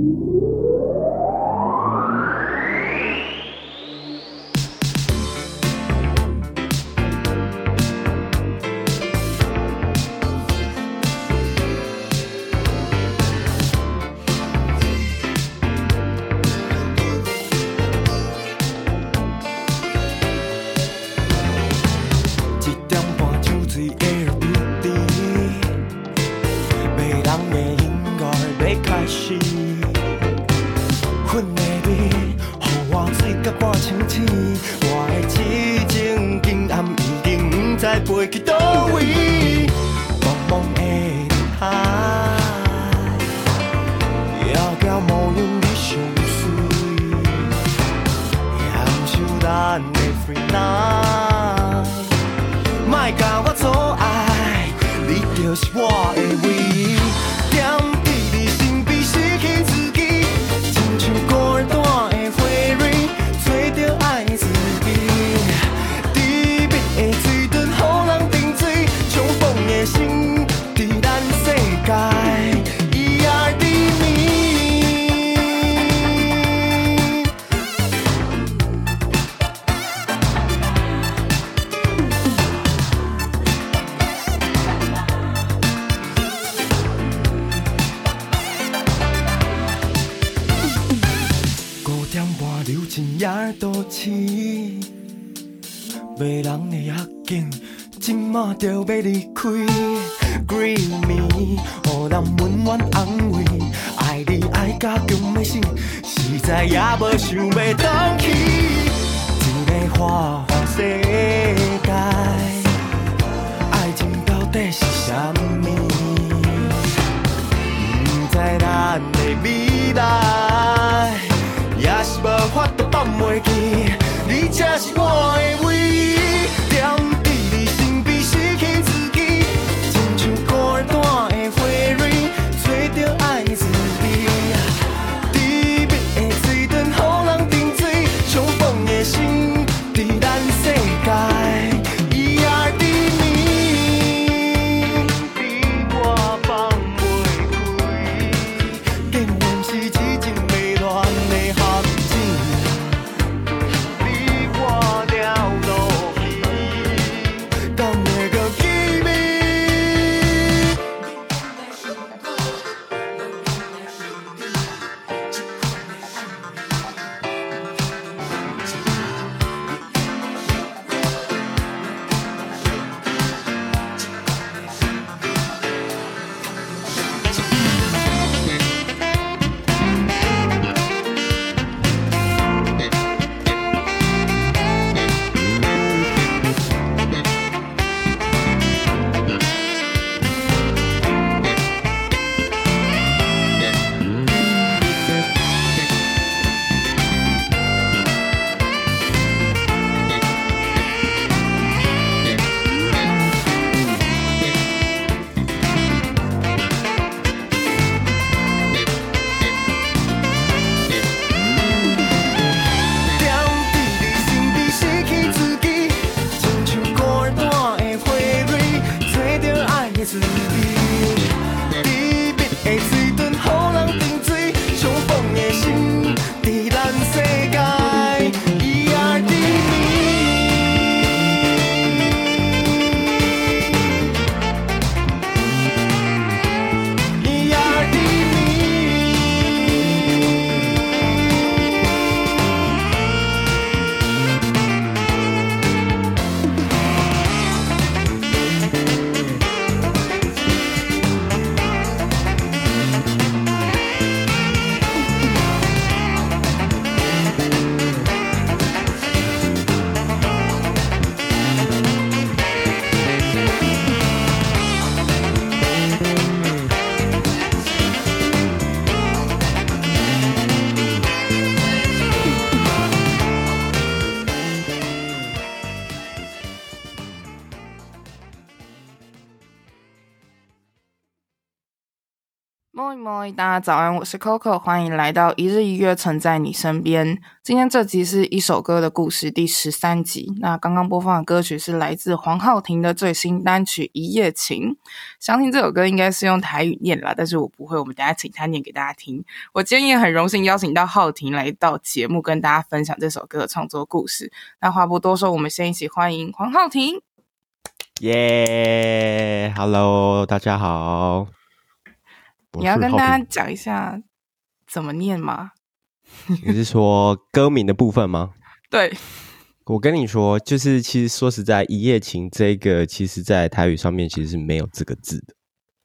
Música 才是我的唯一。早安，我是 Coco，欢迎来到一日一月曾在你身边。今天这集是一首歌的故事第十三集。那刚刚播放的歌曲是来自黄浩庭的最新单曲《一夜情》。相信这首歌应该是用台语念啦，但是我不会，我们等下请他念给大家听。我今天也很荣幸邀请到浩庭来到节目，跟大家分享这首歌的创作故事。那话不多说，我们先一起欢迎黄浩庭。耶、yeah，Hello，大家好。你要跟大家讲一下怎么念吗？你是说歌名的部分吗？对，我跟你说，就是其实说实在，一夜情这个，其实在台语上面其实是没有这个字的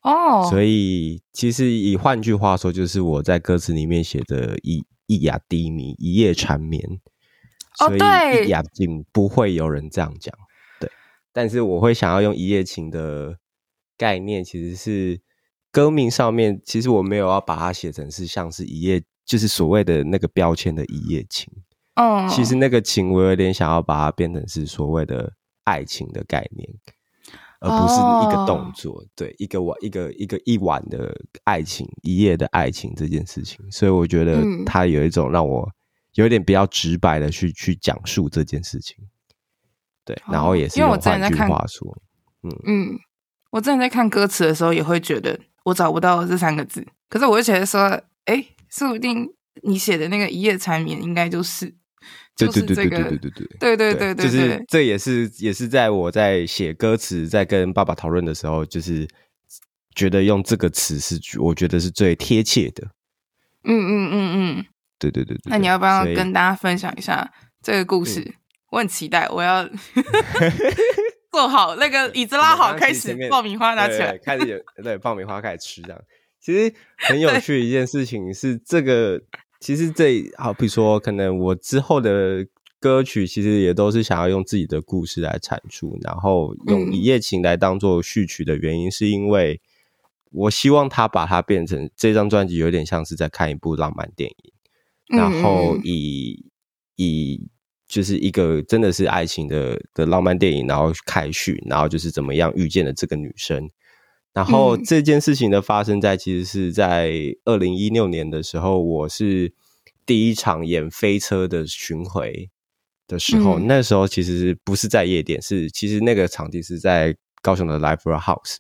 哦。所以其实以换句话说，就是我在歌词里面写的“一一夜低迷，一夜缠绵”，哦，对，一夜情不会有人这样讲，对。但是我会想要用一夜情的概念，其实是。歌名上面，其实我没有要把它写成是像是一夜，就是所谓的那个标签的一夜情。哦，其实那个情，我有点想要把它变成是所谓的爱情的概念，而不是一个动作。Oh. 对，一个晚，一个一个一晚的爱情，一夜的爱情这件事情。所以我觉得它有一种让我有点比较直白的去去讲述这件事情。对，然后也是用换句话说，嗯嗯，我之前在看歌词的时候也会觉得。我找不到这三个字，可是我就觉得说，哎、欸，说不定你写的那个一夜缠绵应该就是，就是这个，对对对对对对对对对对，就是这也是也是在我在写歌词，在跟爸爸讨论的时候，就是觉得用这个词是我觉得是最贴切的。嗯嗯嗯嗯，对对对对。那你要不要跟大家分享一下这个故事？我很期待，我要。坐好，那个椅子拉好，开始爆米花拿起来，开始有对爆米花开始吃这样。其实很有趣的一件事情是，这个其实这好，比如说可能我之后的歌曲，其实也都是想要用自己的故事来阐述，然后用一夜情来当做序曲的原因，是因为我希望他把它变成这张专辑有点像是在看一部浪漫电影，然后以以。就是一个真的是爱情的的浪漫电影，然后开序，然后就是怎么样遇见了这个女生，然后这件事情的发生在其实是在二零一六年的时候，我是第一场演飞车的巡回的时候，嗯、那时候其实不是在夜店，是其实那个场地是在高雄的 Live House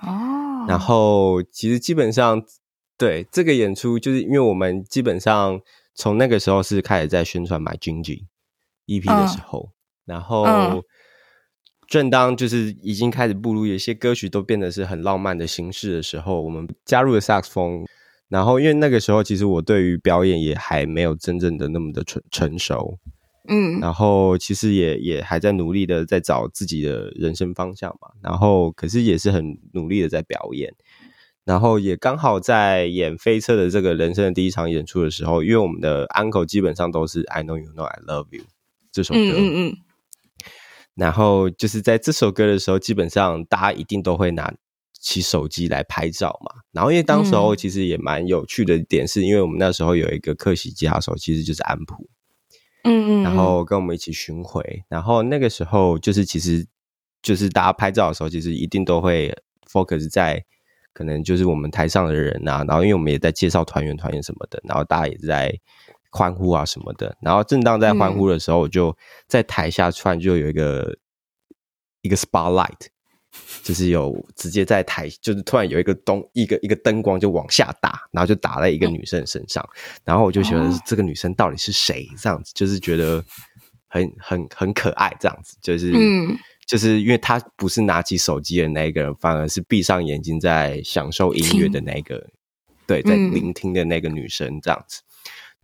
哦，然后其实基本上对这个演出，就是因为我们基本上从那个时候是开始在宣传 My Ginger EP 的时候，uh, 然后正当就是已经开始步入有些歌曲都变得是很浪漫的形式的时候，我们加入了萨克斯风。然后因为那个时候其实我对于表演也还没有真正的那么的成成熟，嗯，然后其实也也还在努力的在找自己的人生方向嘛。然后可是也是很努力的在表演，然后也刚好在演飞车的这个人生的第一场演出的时候，因为我们的 uncle 基本上都是 I know you know I love you。这首歌，嗯嗯嗯，然后就是在这首歌的时候，基本上大家一定都会拿起手机来拍照嘛。然后因为当时候其实也蛮有趣的点，是因为我们那时候有一个客席吉他手，其实就是安普，嗯嗯，然后跟我们一起巡回。然后那个时候就是其实就是大家拍照的时候，其实一定都会 focus 在可能就是我们台上的人啊。然后因为我们也在介绍团员团员什么的，然后大家也在。欢呼啊什么的，然后正当在欢呼的时候，我就在台下突然就有一个、嗯、一个 spotlight，就是有直接在台，就是突然有一个灯，一个一个灯光就往下打，然后就打在一个女生身上，嗯、然后我就觉得这个女生到底是谁？这样子就是觉得很很很可爱，这样子就是，嗯、就是因为她不是拿起手机的那一个人，反而是闭上眼睛在享受音乐的那个，对，在聆听的那个女生这样子。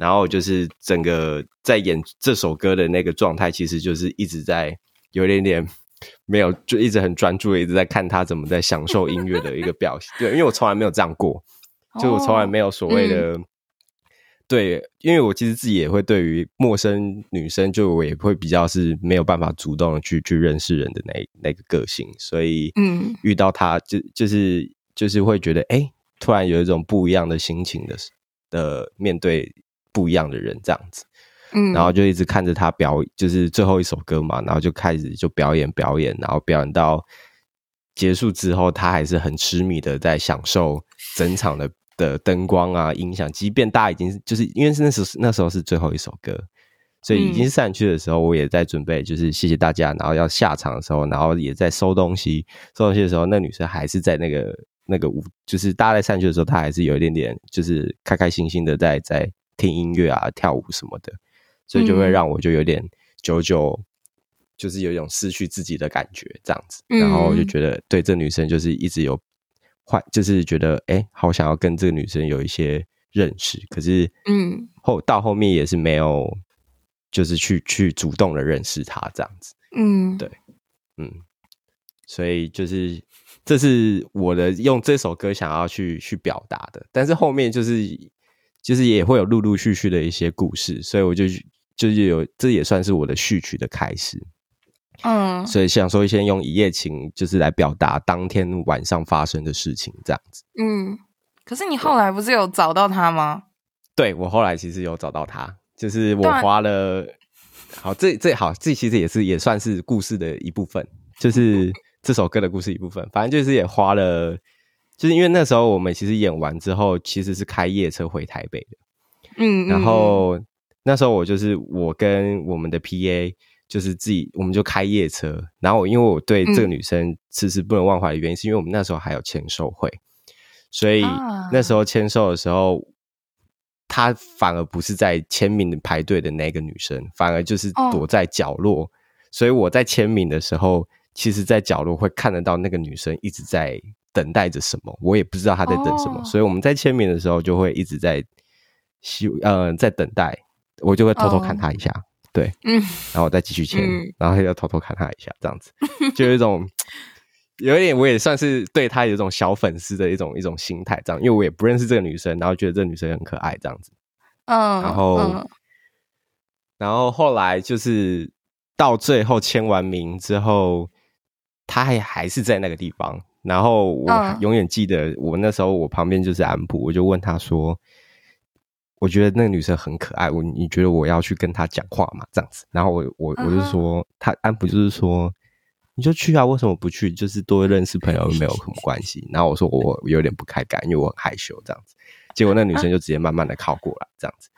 然后就是整个在演这首歌的那个状态，其实就是一直在有一点点 没有，就一直很专注的一直在看他怎么在享受音乐的一个表现。对，因为我从来没有这样过，就我从来没有所谓的、哦嗯、对，因为我其实自己也会对于陌生女生，就我也会比较是没有办法主动的去去认识人的那那个个性，所以嗯，遇到他就就是就是会觉得哎、欸，突然有一种不一样的心情的的面对。不一样的人这样子，嗯，然后就一直看着他表，就是最后一首歌嘛，然后就开始就表演表演，然后表演到结束之后，他还是很痴迷的在享受整场的的灯光啊、音响。即便大家已经就是因为是那时候那时候是最后一首歌，所以已经散去的时候，我也在准备，就是谢谢大家，然后要下场的时候，然后也在收东西。收东西的时候，那女生还是在那个那个舞，就是大家在散去的时候，她还是有一点点就是开开心心的在在听音乐啊、跳舞什么的，所以就会让我就有点久久。就是有一种失去自己的感觉，这样子，然后就觉得对这女生就是一直有坏，就是觉得哎、欸，好想要跟这个女生有一些认识，可是嗯，后到后面也是没有，就是去去主动的认识她这样子，嗯，对，嗯，所以就是这是我的用这首歌想要去去表达的，但是后面就是就是也会有陆陆续续的一些故事，所以我就就是有这也算是我的序曲的开始。嗯，所以想说先用一夜情，就是来表达当天晚上发生的事情，这样子。嗯，可是你后来不是有找到他吗？对，我后来其实有找到他，就是我花了，好，这这好，这其实也是也算是故事的一部分，就是 这首歌的故事一部分。反正就是也花了，就是因为那时候我们其实演完之后，其实是开夜车回台北的。嗯，然后那时候我就是我跟我们的 PA。就是自己，我们就开夜车，然后因为我对这个女生迟迟不能忘怀的原因，是因为我们那时候还有签售会，所以那时候签售的时候，她反而不是在签名排队的那个女生，反而就是躲在角落。所以我在签名的时候，其实，在角落会看得到那个女生一直在等待着什么，我也不知道他在等什么。所以我们在签名的时候，就会一直在希呃在等待，我就会偷偷看他一下。对，嗯，然后我再继续签，嗯、然后要偷偷看他一下，这样子，就有一种，有一点，我也算是对他有一种小粉丝的一种一种心态，这样，因为我也不认识这个女生，然后觉得这个女生很可爱，这样子，嗯，然后，嗯、然后后来就是到最后签完名之后，他还还是在那个地方，然后我永远记得，我那时候我旁边就是安普，我就问他说。我觉得那个女生很可爱，我你觉得我要去跟她讲话吗？这样子，然后我我我就说，他安普就是说，你就去啊，为什么不去？就是多认识朋友 又没有什么关系。然后我说我有点不太敢，因为我很害羞这样子。结果那女生就直接慢慢的靠过来，这样子。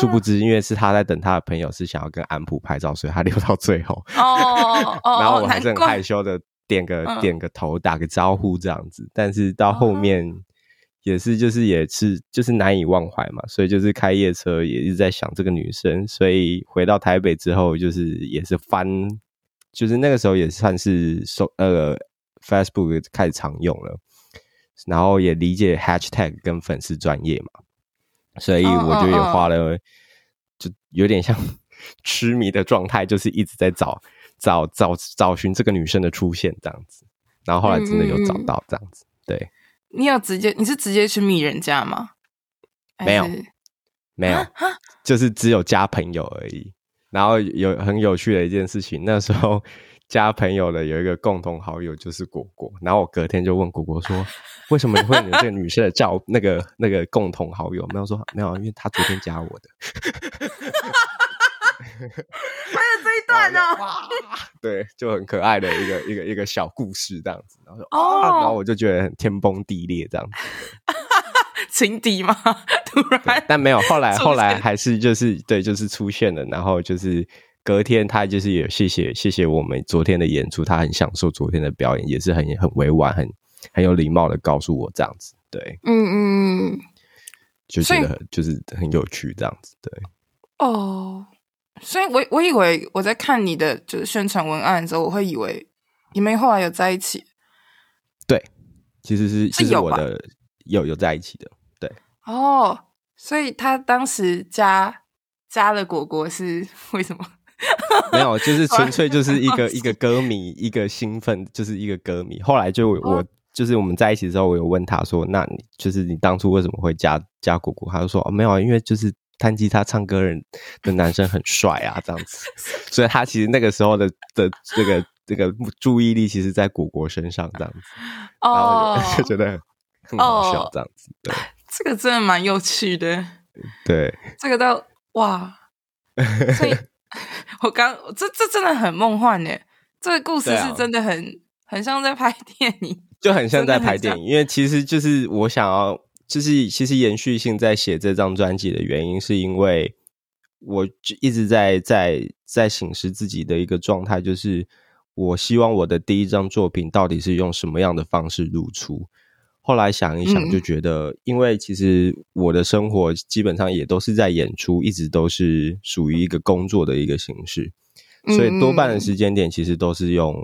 殊不知，因为是他在等他的朋友是想要跟安普拍照，所以他留到最后。哦，然后我还是很害羞的点个点个头，打个招呼这样子。但是到后面。也是，就是也是，就是难以忘怀嘛，所以就是开夜车也一直在想这个女生，所以回到台北之后，就是也是翻，就是那个时候也算是收呃 Facebook 开始常用了，然后也理解 Hashtag 跟粉丝专业嘛，所以我就也花了，oh, oh, oh. 就有点像 痴迷的状态，就是一直在找找找找寻这个女生的出现这样子，然后后来真的有找到这样子，对。你有直接，你是直接去密人家吗？没有，没有，就是只有加朋友而已。然后有很有趣的一件事情，那时候 加朋友的有一个共同好友就是果果，然后我隔天就问果果说：“为什么你会有这个女生的照 那个那个共同好友？”没有说没有，因为她昨天加我的。还有这一段呢，哇，对，就很可爱的一个一个一个小故事这样子，然后说哦，然后我就觉得很天崩地裂这样子，情敌吗？突然，但没有，后来后来还是就是对，就是出现了，然后就是隔天他就是也谢谢谢谢我们昨天的演出，他很享受昨天的表演，也是很很委婉，很很有礼貌的告诉我这样子，对，嗯嗯，就觉得很就是很有趣这样子，对，哦。所以我，我我以为我在看你的就是宣传文案的时候，我会以为你们后来有在一起。对，其实是是有的，有有在一起的。对，哦，所以他当时加加了果果是为什么？没有，就是 纯粹就是一个一个歌迷，一个兴奋，就是一个歌迷。后来就我、哦、就是我们在一起的时候，我有问他说：“那你就是你当初为什么会加加果果？”他就说：“哦，没有，因为就是。”弹吉他唱歌人的男生很帅啊，这样子，所以他其实那个时候的的这个这个注意力，其实在果果身上，这样子，然后就 觉得很好笑，这样子，对，这个真的蛮有趣的，对，这个倒哇，所以我刚这这真的很梦幻耶，这个故事是真的很、啊、很像在拍电影，就很像在拍电影。因为其实就是我想要，就是其实延续性在写这张专辑的原因，是因为我一直在在在省视自己的一个状态，就是我希望我的第一张作品到底是用什么样的方式露出。后来想一想，就觉得，因为其实我的生活基本上也都是在演出，一直都是属于一个工作的一个形式，所以多半的时间点其实都是用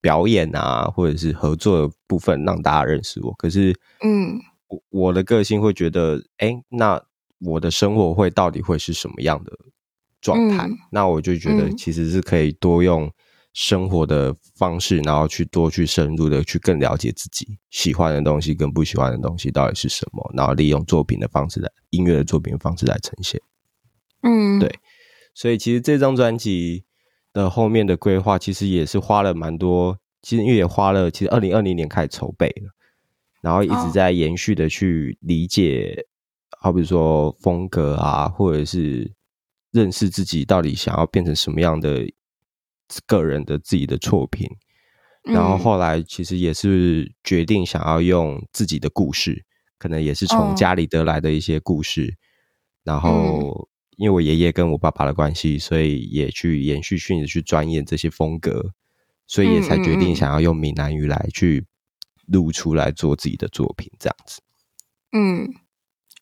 表演啊，或者是合作的部分让大家认识我。可是，嗯，我我的个性会觉得，哎，那我的生活会到底会是什么样的状态？那我就觉得其实是可以多用。生活的方式，然后去多去深入的去更了解自己喜欢的东西跟不喜欢的东西到底是什么，然后利用作品的方式来音乐的作品的方式来呈现。嗯，对，所以其实这张专辑的后面的规划其实也是花了蛮多，其实因为也花了，其实二零二零年开始筹备了，然后一直在延续的去理解，好比说风格啊，或者是认识自己到底想要变成什么样的。个人的自己的作品，然后后来其实也是决定想要用自己的故事，可能也是从家里得来的一些故事，然后因为我爷爷跟我爸爸的关系，所以也去延续性的去钻研这些风格，所以也才决定想要用闽南语来去录出来做自己的作品，这样子。嗯，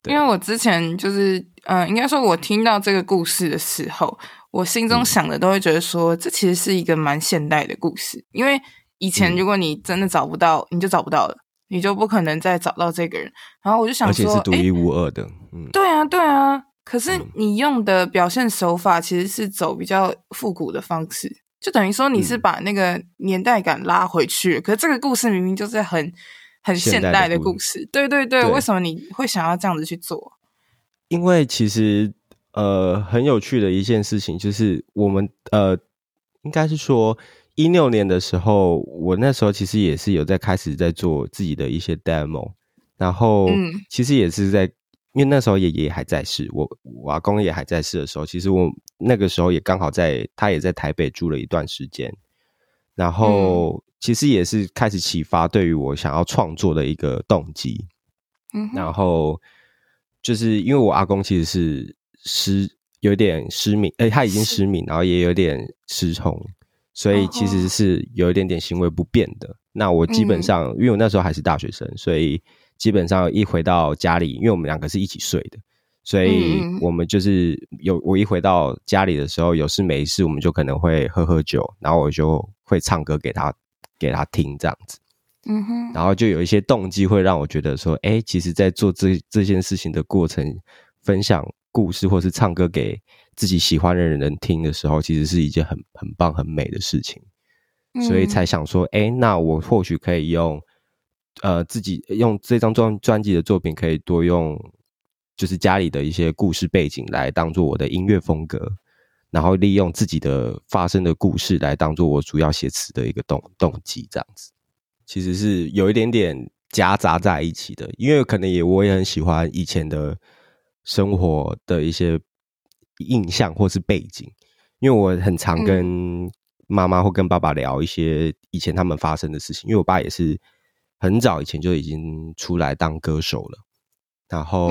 因为我之前就是，嗯，应该说我听到这个故事的时候。我心中想的都会觉得说，这其实是一个蛮现代的故事，因为以前如果你真的找不到，你就找不到了，你就不可能再找到这个人。然后我就想说，而且是独一无二的，嗯，对啊，对啊。可是你用的表现手法其实是走比较复古的方式，就等于说你是把那个年代感拉回去。可是这个故事明明就是很很现代的故事，对对对，为什么你会想要这样子去做？因为其实。呃，很有趣的一件事情就是，我们呃，应该是说一六年的时候，我那时候其实也是有在开始在做自己的一些 demo，然后其实也是在，因为那时候爷爷还在世，我我阿公也还在世的时候，其实我那个时候也刚好在，他也在台北住了一段时间，然后其实也是开始启发对于我想要创作的一个动机，嗯，然后就是因为我阿公其实是。失有点失明，哎、欸，他已经失明，然后也有点失聪，所以其实是有一点点行为不便的。哦、那我基本上、嗯，因为我那时候还是大学生，所以基本上一回到家里，因为我们两个是一起睡的，所以我们就是有我一回到家里的时候，有事没事，我们就可能会喝喝酒，然后我就会唱歌给他给他听这样子。嗯哼，然后就有一些动机会让我觉得说，哎、欸，其实，在做这这件事情的过程，分享。故事，或是唱歌给自己喜欢的人听的时候，其实是一件很很棒、很美的事情，所以才想说，哎、那我或许可以用，呃，自己用这张专专辑的作品，可以多用，就是家里的一些故事背景来当做我的音乐风格，然后利用自己的发生的故事来当做我主要写词的一个动动机，这样子，其实是有一点点夹杂在一起的，因为可能也我也很喜欢以前的。生活的一些印象或是背景，因为我很常跟妈妈或跟爸爸聊一些以前他们发生的事情。因为我爸也是很早以前就已经出来当歌手了，然后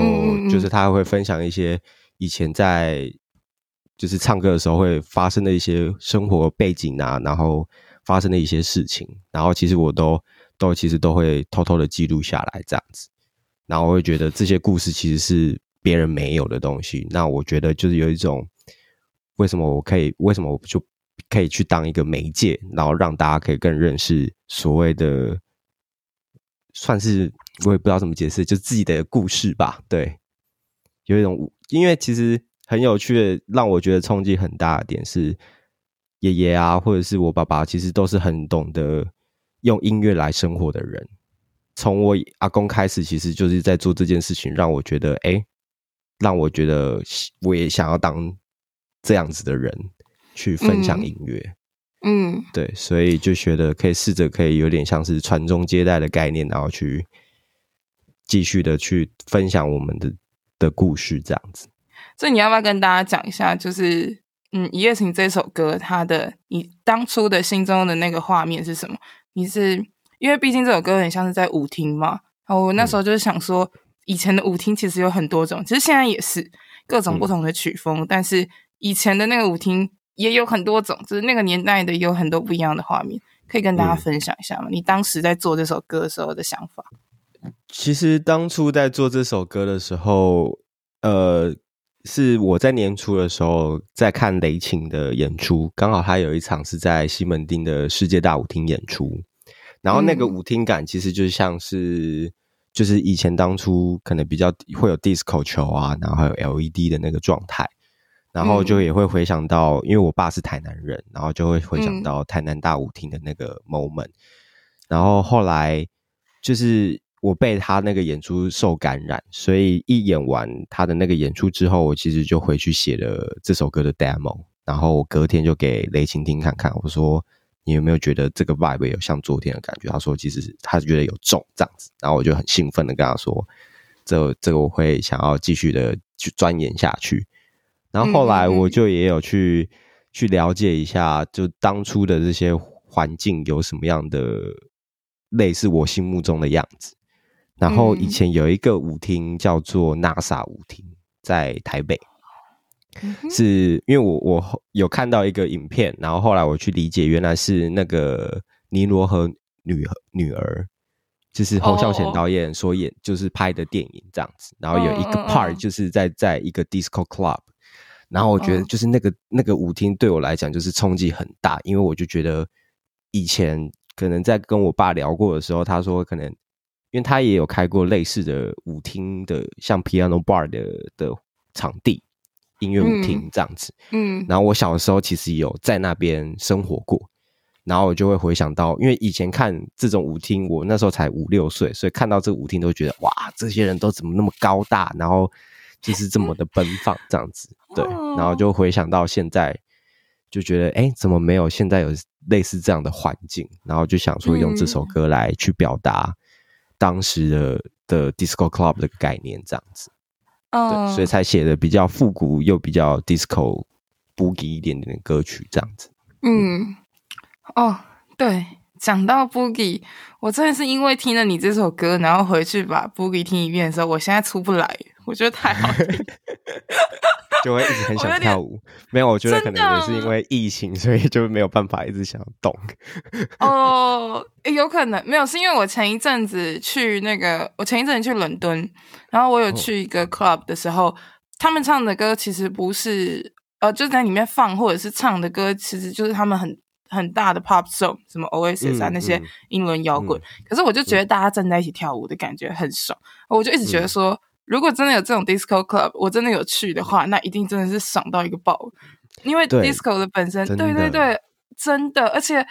就是他会分享一些以前在就是唱歌的时候会发生的一些生活背景啊，然后发生的一些事情，然后其实我都都其实都会偷偷的记录下来这样子，然后我会觉得这些故事其实是。别人没有的东西，那我觉得就是有一种，为什么我可以，为什么我就可以去当一个媒介，然后让大家可以更认识所谓的，算是我也不知道怎么解释，就自己的故事吧。对，有一种，因为其实很有趣的，让我觉得冲击很大的点是，爷爷啊，或者是我爸爸，其实都是很懂得用音乐来生活的人。从我阿公开始，其实就是在做这件事情，让我觉得，哎。让我觉得我也想要当这样子的人，去分享音乐。嗯，嗯，对，所以就觉得可以试着可以有点像是传宗接代的概念，然后去继续的去分享我们的的故事，这样子。所以你要不要跟大家讲一下，就是嗯，《一夜情》这首歌，它的你当初的心中的那个画面是什么？你是因为毕竟这首歌很像是在舞厅嘛。然后我那时候就是想说，嗯、以前的舞厅其实有很多种，其实现在也是各种不同的曲风，嗯、但是以前的那个舞厅也有很多种，就是那个年代的有很多不一样的画面，可以跟大家分享一下吗？嗯、你当时在做这首歌的时候的想法？其实当初在做这首歌的时候，呃。是我在年初的时候在看雷擎的演出，刚好他有一场是在西门町的世界大舞厅演出，然后那个舞厅感其实就像是就是以前当初可能比较会有 disco 球啊，然后还有 LED 的那个状态，然后就也会回想到，因为我爸是台南人，然后就会回想到台南大舞厅的那个 moment，然后后来就是。我被他那个演出受感染，所以一演完他的那个演出之后，我其实就回去写了这首歌的 demo，然后我隔天就给雷晴听看看，我说你有没有觉得这个 vibe 有像昨天的感觉？他说其实他觉得有重这样子，然后我就很兴奋的跟他说，这这个我会想要继续的去钻研下去。然后后来我就也有去去了解一下，就当初的这些环境有什么样的类似我心目中的样子。然后以前有一个舞厅叫做 NASA 舞厅，在台北，是因为我我有看到一个影片，然后后来我去理解，原来是那个尼罗河女女儿，就是侯孝贤导演所演，就是拍的电影这样子。然后有一个 part 就是在在一个 disco club，然后我觉得就是那个那个舞厅对我来讲就是冲击很大，因为我就觉得以前可能在跟我爸聊过的时候，他说可能。因为他也有开过类似的舞厅的，像 piano bar 的的场地，音乐舞厅这样子。嗯，嗯，然后我小的时候其实有在那边生活过，然后我就会回想到，因为以前看这种舞厅，我那时候才五六岁，所以看到这个舞厅都觉得哇，这些人都怎么那么高大，然后就是这么的奔放这样子。对，然后就回想到现在，就觉得哎，怎么没有现在有类似这样的环境？然后就想说用这首歌来去表达。当时的的 disco club 的概念这样子，嗯，对，所以才写的比较复古又比较 disco boogie 一点点的歌曲这样子。嗯，哦，对，讲到 boogie，我真的是因为听了你这首歌，然后回去把 boogie 听一遍的时候，我现在出不来，我觉得太好听。就会一直很想跳舞，没有，我觉得可能也是因为疫情，所以就没有办法一直想动。哦，有可能没有，是因为我前一阵子去那个，我前一阵子去伦敦，然后我有去一个 club 的时候，哦、他们唱的歌其实不是呃，就在里面放或者是唱的歌，其实就是他们很很大的 pop song，什么 Oasis 啊、嗯、那些英伦摇滚。嗯、可是我就觉得大家站在一起跳舞的感觉很爽，嗯、我就一直觉得说。嗯如果真的有这种 disco club，我真的有去的话，那一定真的是爽到一个爆。因为 disco 的本身，对，对对对，真的，而且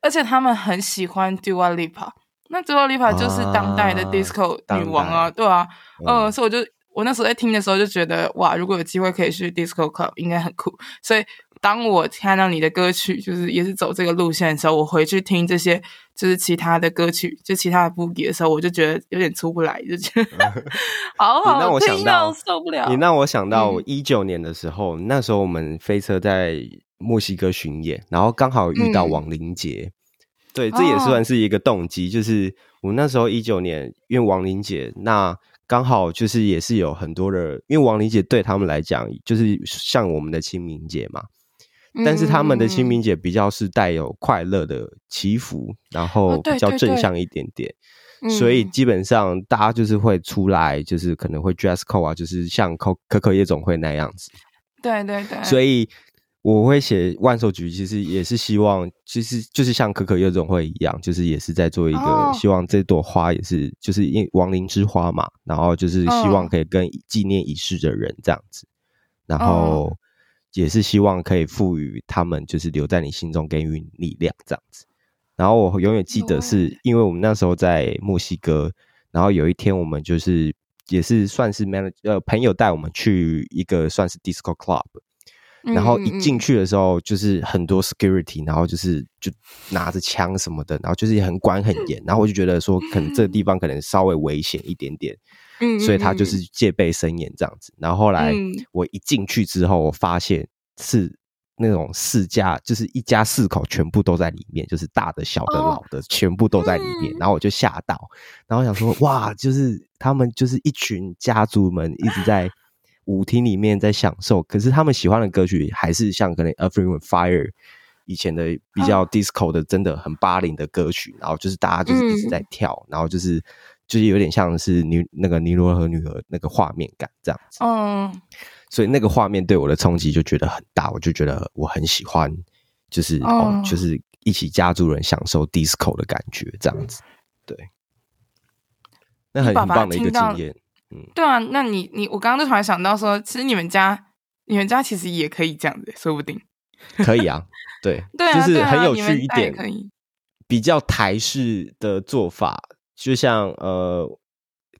而且他们很喜欢 Dua Lipa，那 Dua Lipa 就是当代的 disco 女王啊，对啊，嗯，嗯，所以我就我那时候在听的时候就觉得，哇，如果有机会可以去 disco club，应该很酷，所以。当我看到你的歌曲，就是也是走这个路线的时候，我回去听这些就是其他的歌曲，就其他的 Boogie 的时候，我就觉得有点出不来，就觉得 好好听到受不了。你让我想到我一九年的时候，嗯、那时候我们飞车在墨西哥巡演，然后刚好遇到亡灵节，嗯、对，这也算是一个动机，哦、就是我那时候一九年因为亡灵节那。刚好就是也是有很多的，因为亡灵节对他们来讲就是像我们的清明节嘛，但是他们的清明节比较是带有快乐的祈福，然后比较正向一点点，所以基本上大家就是会出来，就是可能会 dress code 啊，就是像可可可夜总会那样子，对对对，所以。我会写万寿菊，其实也是希望，其实就是像可可夜总会一样，就是也是在做一个希望这朵花也是就是因亡灵之花嘛，然后就是希望可以跟纪念已逝的人这样子，然后也是希望可以赋予他们就是留在你心中给予力量这样子。然后我永远记得是因为我们那时候在墨西哥，然后有一天我们就是也是算是 manager 呃朋友带我们去一个算是 disco club。然后一进去的时候，就是很多 security，然后就是就拿着枪什么的，然后就是也很管很严，然后我就觉得说，可能这个地方可能稍微危险一点点，嗯，所以他就是戒备森严这样子。然后后来我一进去之后，我发现是那种四家，就是一家四口全部都在里面，就是大的、小的、老的，全部都在里面。然后我就吓到，然后想说，哇，就是他们就是一群家族们一直在舞厅里面在享受，可是他们喜欢的歌曲还是像可能 Wind Fire 以前的比较 disco 的，真的很八零的歌曲。然后就是大家就是一直在跳，然后就是就是有点像是尼那个尼罗河女儿那个画面感这样子。嗯。所以那个画面对我的冲击就觉得很大，我就觉得我很喜欢，就是、oh. 哦，就是一起家族人享受 disco 的感觉，这样子，对，那很很棒的一个经验。嗯，对啊，那你你我刚刚就突然想到说，其实你们家你们家其实也可以这样子，说不定可以啊，对，对啊，就是很有趣一点，可以比较台式的做法，就像呃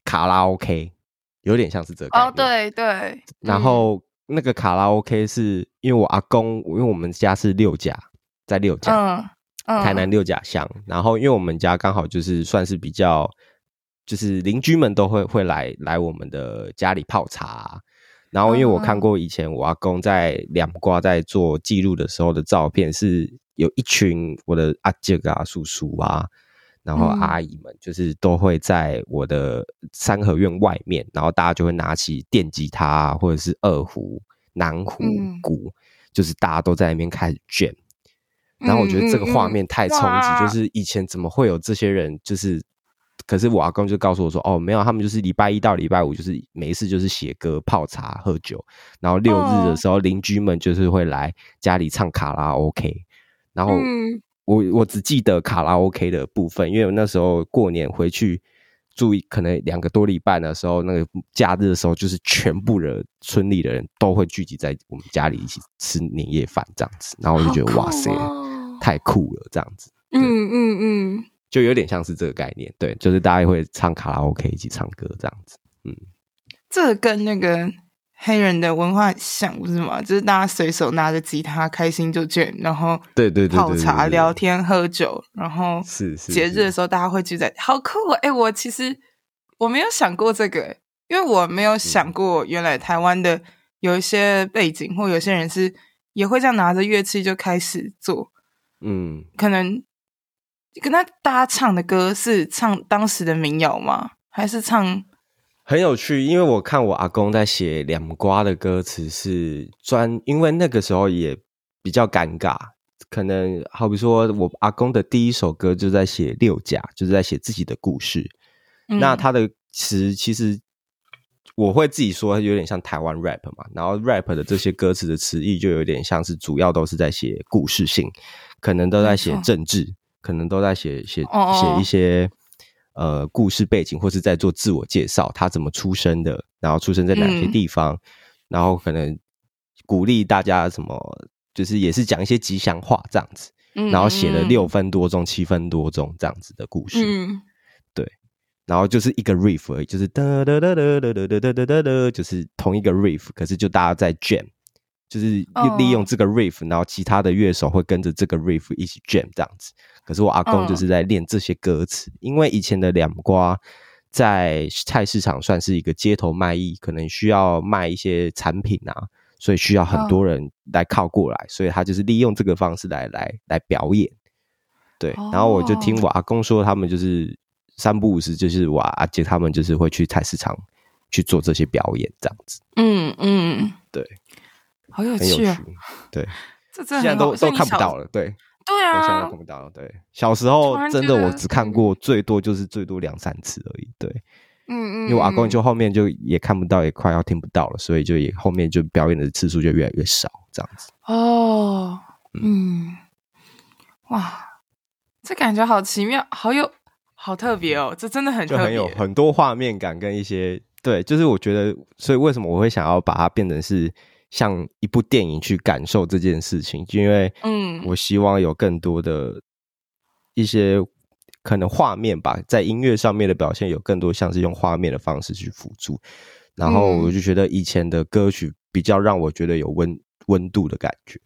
卡拉 OK。有点像是这个哦，对对。然后那个卡拉 OK 是因为我阿公，因为我们家是六甲，在六甲，嗯嗯，台南六甲乡。然后因为我们家刚好就是算是比较，就是邻居们都会会来来我们的家里泡茶。然后因为我看过以前我阿公在两瓜在做记录的时候的照片，是有一群我的阿姐啊、叔叔啊。然后阿姨们就是都会在我的三合院外面，然后大家就会拿起电吉他或者是二胡、南胡、鼓，就是大家都在那边开始 jam。然后我觉得这个画面太冲击，就是以前怎么会有这些人？就是，可是我阿公就告诉我说：“哦，没有，他们就是礼拜一到礼拜五，就是没事就是写歌、泡茶、喝酒。然后六日的时候，邻居们就是会来家里唱卡拉 OK。然后。”我我只记得卡拉 OK 的部分，因为我那时候过年回去住，可能两个多礼拜的时候，那个假日的时候，就是全部的村里的人都会聚集在我们家里一起吃年夜饭这样子，然后我就觉得、哦、哇塞，太酷了这样子。嗯嗯嗯，就有点像是这个概念，对，就是大家会唱卡拉 OK 一起唱歌这样子。嗯，这跟那个。黑人的文化像不是吗？就是大家随手拿着吉他，开心就卷，然后对对对泡茶聊天喝酒，然后是是节日的时候大家会聚在，好酷哦！哎，我其实我没有想过这个，因为我没有想过原来台湾的有一些背景，或有些人是也会这样拿着乐器就开始做，嗯，可能跟他大家唱的歌是唱当时的民谣吗？还是唱？很有趣，因为我看我阿公在写两瓜的歌词是专，因为那个时候也比较尴尬，可能好比说我阿公的第一首歌就在写六甲，就是在写自己的故事。嗯、那他的词其实我会自己说有点像台湾 rap 嘛，然后 rap 的这些歌词的词义就有点像是主要都是在写故事性，可能都在写政治，嗯、可能都在写写写一些。呃，故事背景或是在做自我介绍，他怎么出生的，然后出生在哪些地方，嗯、然后可能鼓励大家什么，就是也是讲一些吉祥话这样子，嗯、然后写了六分多钟、七分多钟这样子的故事，嗯、对，然后就是一个 riff 而已，就是哒哒哒哒哒哒哒哒哒，就是同一个 riff，可是就大家在 jam，就是利用这个 riff，、哦、然后其他的乐手会跟着这个 riff 一起 jam 这样子。可是我阿公就是在练这些歌词，嗯、因为以前的两瓜在菜市场算是一个街头卖艺，可能需要卖一些产品啊，所以需要很多人来靠过来，嗯、所以他就是利用这个方式来来来表演。对，哦、然后我就听我阿公说，他们就是三不五时，就是我阿姐他们就是会去菜市场去做这些表演，这样子。嗯嗯，对，好有趣啊！对，这真的现在都都看不到了，对。对啊，我现在都看不到。对，小时候真的我只看过最多就是最多两三次而已。对，嗯嗯，因为我阿公就后面就也看不到，也快要听不到了，所以就也后面就表演的次数就越来越少，这样子。哦，嗯，哇，这感觉好奇妙，好有好特别哦，这真的很特，就很有很多画面感跟一些对，就是我觉得，所以为什么我会想要把它变成是。像一部电影去感受这件事情，因为嗯，我希望有更多的一些可能画面吧，在音乐上面的表现有更多像是用画面的方式去辅助，然后我就觉得以前的歌曲比较让我觉得有温温度的感觉，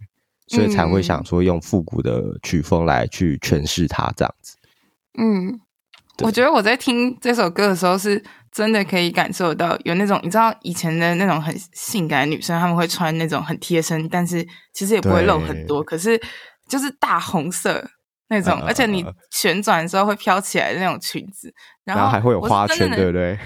所以才会想说用复古的曲风来去诠释它这样子。嗯，我觉得我在听这首歌的时候，是真的可以感受到有那种你知道以前的那种很性感的女生，她们会穿那种很贴身，但是其实也不会露很多，可是就是大红色那种，而且你旋转的时候会飘起来的那种裙子，然后还会有花圈，对不对？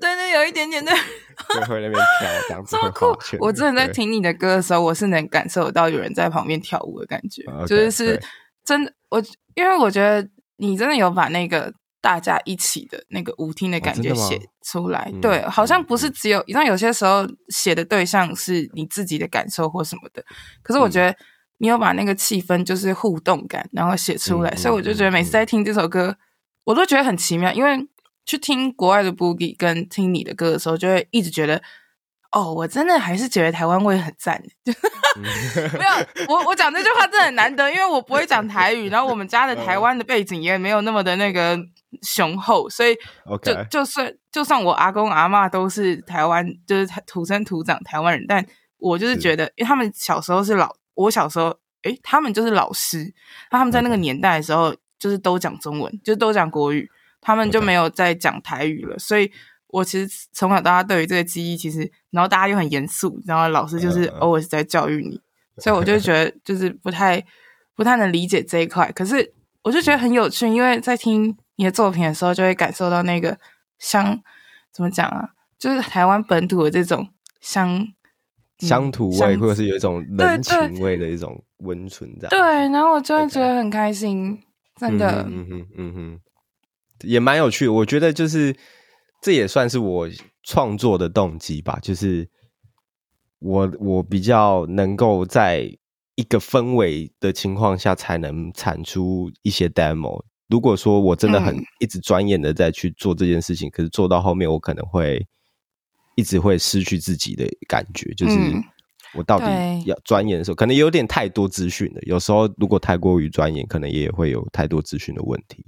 对对，有一点点对，就，会那边飘，这样子。么酷！我真的在听你的歌的时候，我是能感受到有人在旁边跳舞的感觉，就是是真的。我因为我觉得你真的有把那个。大家一起的那个舞厅的感觉写出来，哦、对，好像不是只有，像有些时候写的对象是你自己的感受或什么的，可是我觉得你有把那个气氛就是互动感，然后写出来，嗯、所以我就觉得每次在听这首歌，嗯、我都觉得很奇妙，因为去听国外的 Boogie 跟听你的歌的时候，就会一直觉得。哦，我真的还是觉得台湾味很赞。没有，我我讲这句话真的很难得，因为我不会讲台语，然后我们家的台湾的背景也没有那么的那个雄厚，所以就就算就算我阿公阿嬷都是台湾，就是土生土长台湾人，但我就是觉得，因为他们小时候是老，我小时候，诶，他们就是老师，那他们在那个年代的时候，就是都讲中文，就是都讲国语，他们就没有再讲台语了，所以。我其实从小到大对于这个记忆，其实然后大家又很严肃，然后老师就是偶尔是在教育你，所以我就觉得就是不太不太能理解这一块。可是我就觉得很有趣，因为在听你的作品的时候，就会感受到那个乡怎么讲啊，就是台湾本土的这种乡乡土味，或者是有一种人情味的一种温存在。对，然后我就会觉得很开心，真的，嗯哼嗯哼，也蛮有趣的。我觉得就是。这也算是我创作的动机吧，就是我我比较能够在一个氛围的情况下才能产出一些 demo。如果说我真的很一直钻研的在去做这件事情，嗯、可是做到后面我可能会一直会失去自己的感觉，就是我到底要钻研的时候，可能有点太多资讯了。有时候如果太过于钻研，可能也会有太多资讯的问题。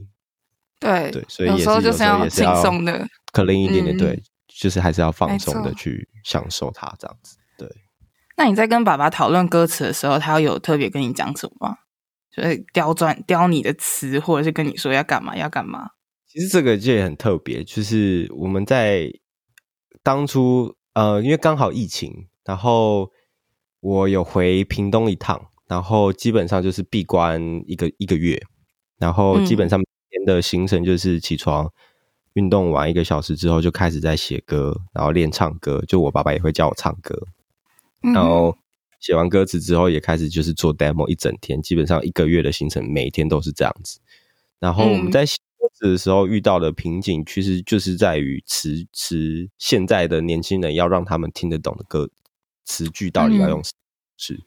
对对，所以有时候就是要轻松的。可能一点点，对，就是还是要放松的去享受它这样子。对。那你在跟爸爸讨论歌词的时候，他有特别跟你讲什么吗？就是刁钻刁你的词，或者是跟你说要干嘛要干嘛？其实这个就也很特别，就是我们在当初呃，因为刚好疫情，然后我有回屏东一趟，然后基本上就是闭关一个一个月，然后基本上每天的行程就是起床。运动完一个小时之后，就开始在写歌，然后练唱歌。就我爸爸也会教我唱歌，然后写完歌词之后，也开始就是做 demo 一整天。基本上一个月的行程，每天都是这样子。然后我们在写歌词的时候遇到的瓶颈，其实就是在于词词。现在的年轻人要让他们听得懂的歌词句，到底要用什么词？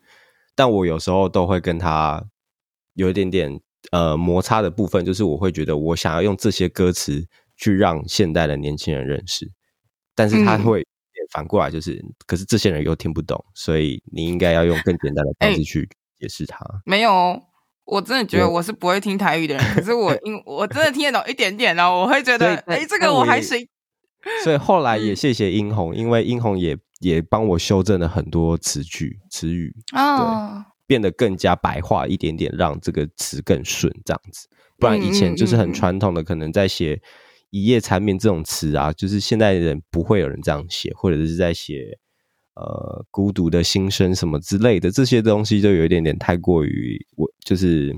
但我有时候都会跟他有一点点呃摩擦的部分，就是我会觉得我想要用这些歌词。去让现代的年轻人认识，但是他会反过来，就是，嗯、可是这些人又听不懂，所以你应该要用更简单的方式去解释他。欸。没有，我真的觉得我是不会听台语的人，可是我因我真的听得懂一点点哦，我会觉得，哎、欸，这个我还行。所以后来也谢谢英红，因为英红也也帮我修正了很多词句词语，哦，对，变得更加白话一点点，让这个词更顺，这样子。不然以前就是很传统的，可能在写。一夜缠绵这种词啊，就是现代人不会有人这样写，或者是在写呃孤独的心声什么之类的，这些东西就有一点点太过于文，就是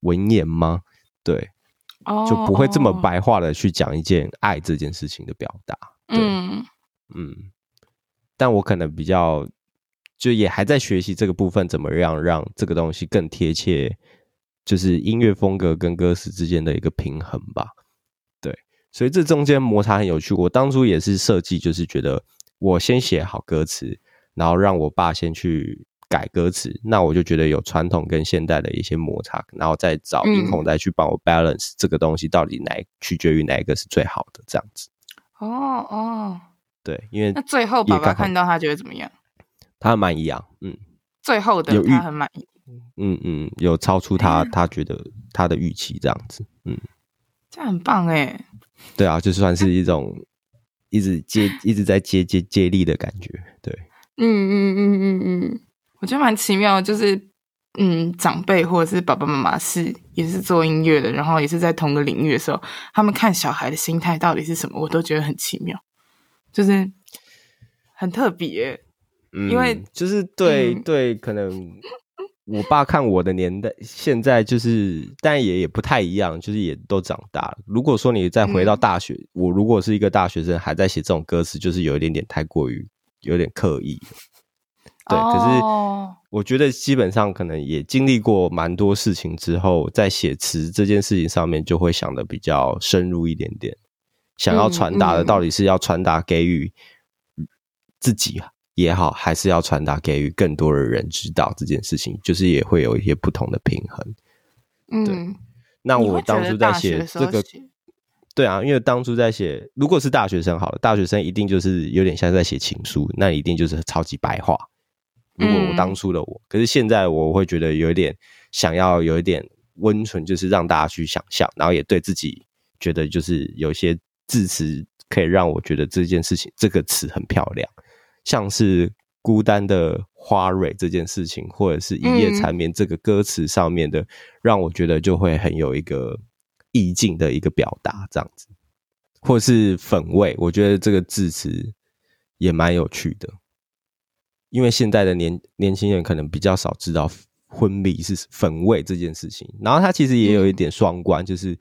文言吗？对，oh, 就不会这么白话的去讲一件爱这件事情的表达。对嗯嗯，但我可能比较就也还在学习这个部分，怎么样让这个东西更贴切，就是音乐风格跟歌词之间的一个平衡吧。所以这中间摩擦很有趣。我当初也是设计，就是觉得我先写好歌词，然后让我爸先去改歌词。那我就觉得有传统跟现代的一些摩擦，然后再找音控再去帮我 balance 这个东西，到底哪取决于哪一个是最好的这样子。哦哦，对，因为那最后爸爸看到他觉得怎么样？他很满意啊，嗯，最后的他很满意，嗯嗯，有超出他他觉得他的预期这样子，嗯，这样很棒哎。对啊，就算是一种一直接一直在接接接力的感觉，对，嗯嗯嗯嗯嗯，我觉得蛮奇妙，就是嗯长辈或者是爸爸妈妈是也是做音乐的，然后也是在同个领域的时候，他们看小孩的心态到底是什么，我都觉得很奇妙，就是很特别。嗯，因为就是对、嗯、对，可能我爸看我的年代，现在就是，但也也不太一样，就是也都长大了。如果说你再回到大学，嗯、我如果是一个大学生，还在写这种歌词，就是有一点点太过于有点刻意。对，可是我觉得基本上可能也经历过蛮多事情之后，在写词这件事情上面，就会想的比较深入一点点，想要传达的到底是要传达给予自己也好，还是要传达给予更多的人知道这件事情，就是也会有一些不同的平衡。对，嗯，那我当初在写这个，对啊，因为当初在写，如果是大学生好了，大学生一定就是有点像在写情书，那一定就是超级白话。如果我当初的我，可是现在我会觉得有一点想要有一点温存，就是让大家去想象，然后也对自己觉得就是有些字词可以让我觉得这件事情这个词很漂亮，像是孤单的花蕊这件事情，或者是一夜缠绵这个歌词上面的，让我觉得就会很有一个意境的一个表达这样子，或是粉味，我觉得这个字词也蛮有趣的。因为现在的年年轻人可能比较少知道婚礼是粉味这件事情，然后它其实也有一点双关，就是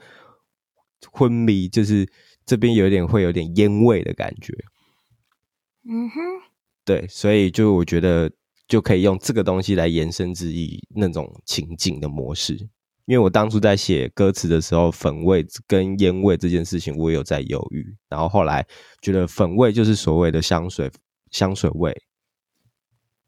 昏迷就是这边有点会有点烟味的感觉，嗯哼，对，所以就我觉得就可以用这个东西来延伸之意那种情景的模式。因为我当初在写歌词的时候，粉味跟烟味这件事情我也有在犹豫，然后后来觉得粉味就是所谓的香水香水味。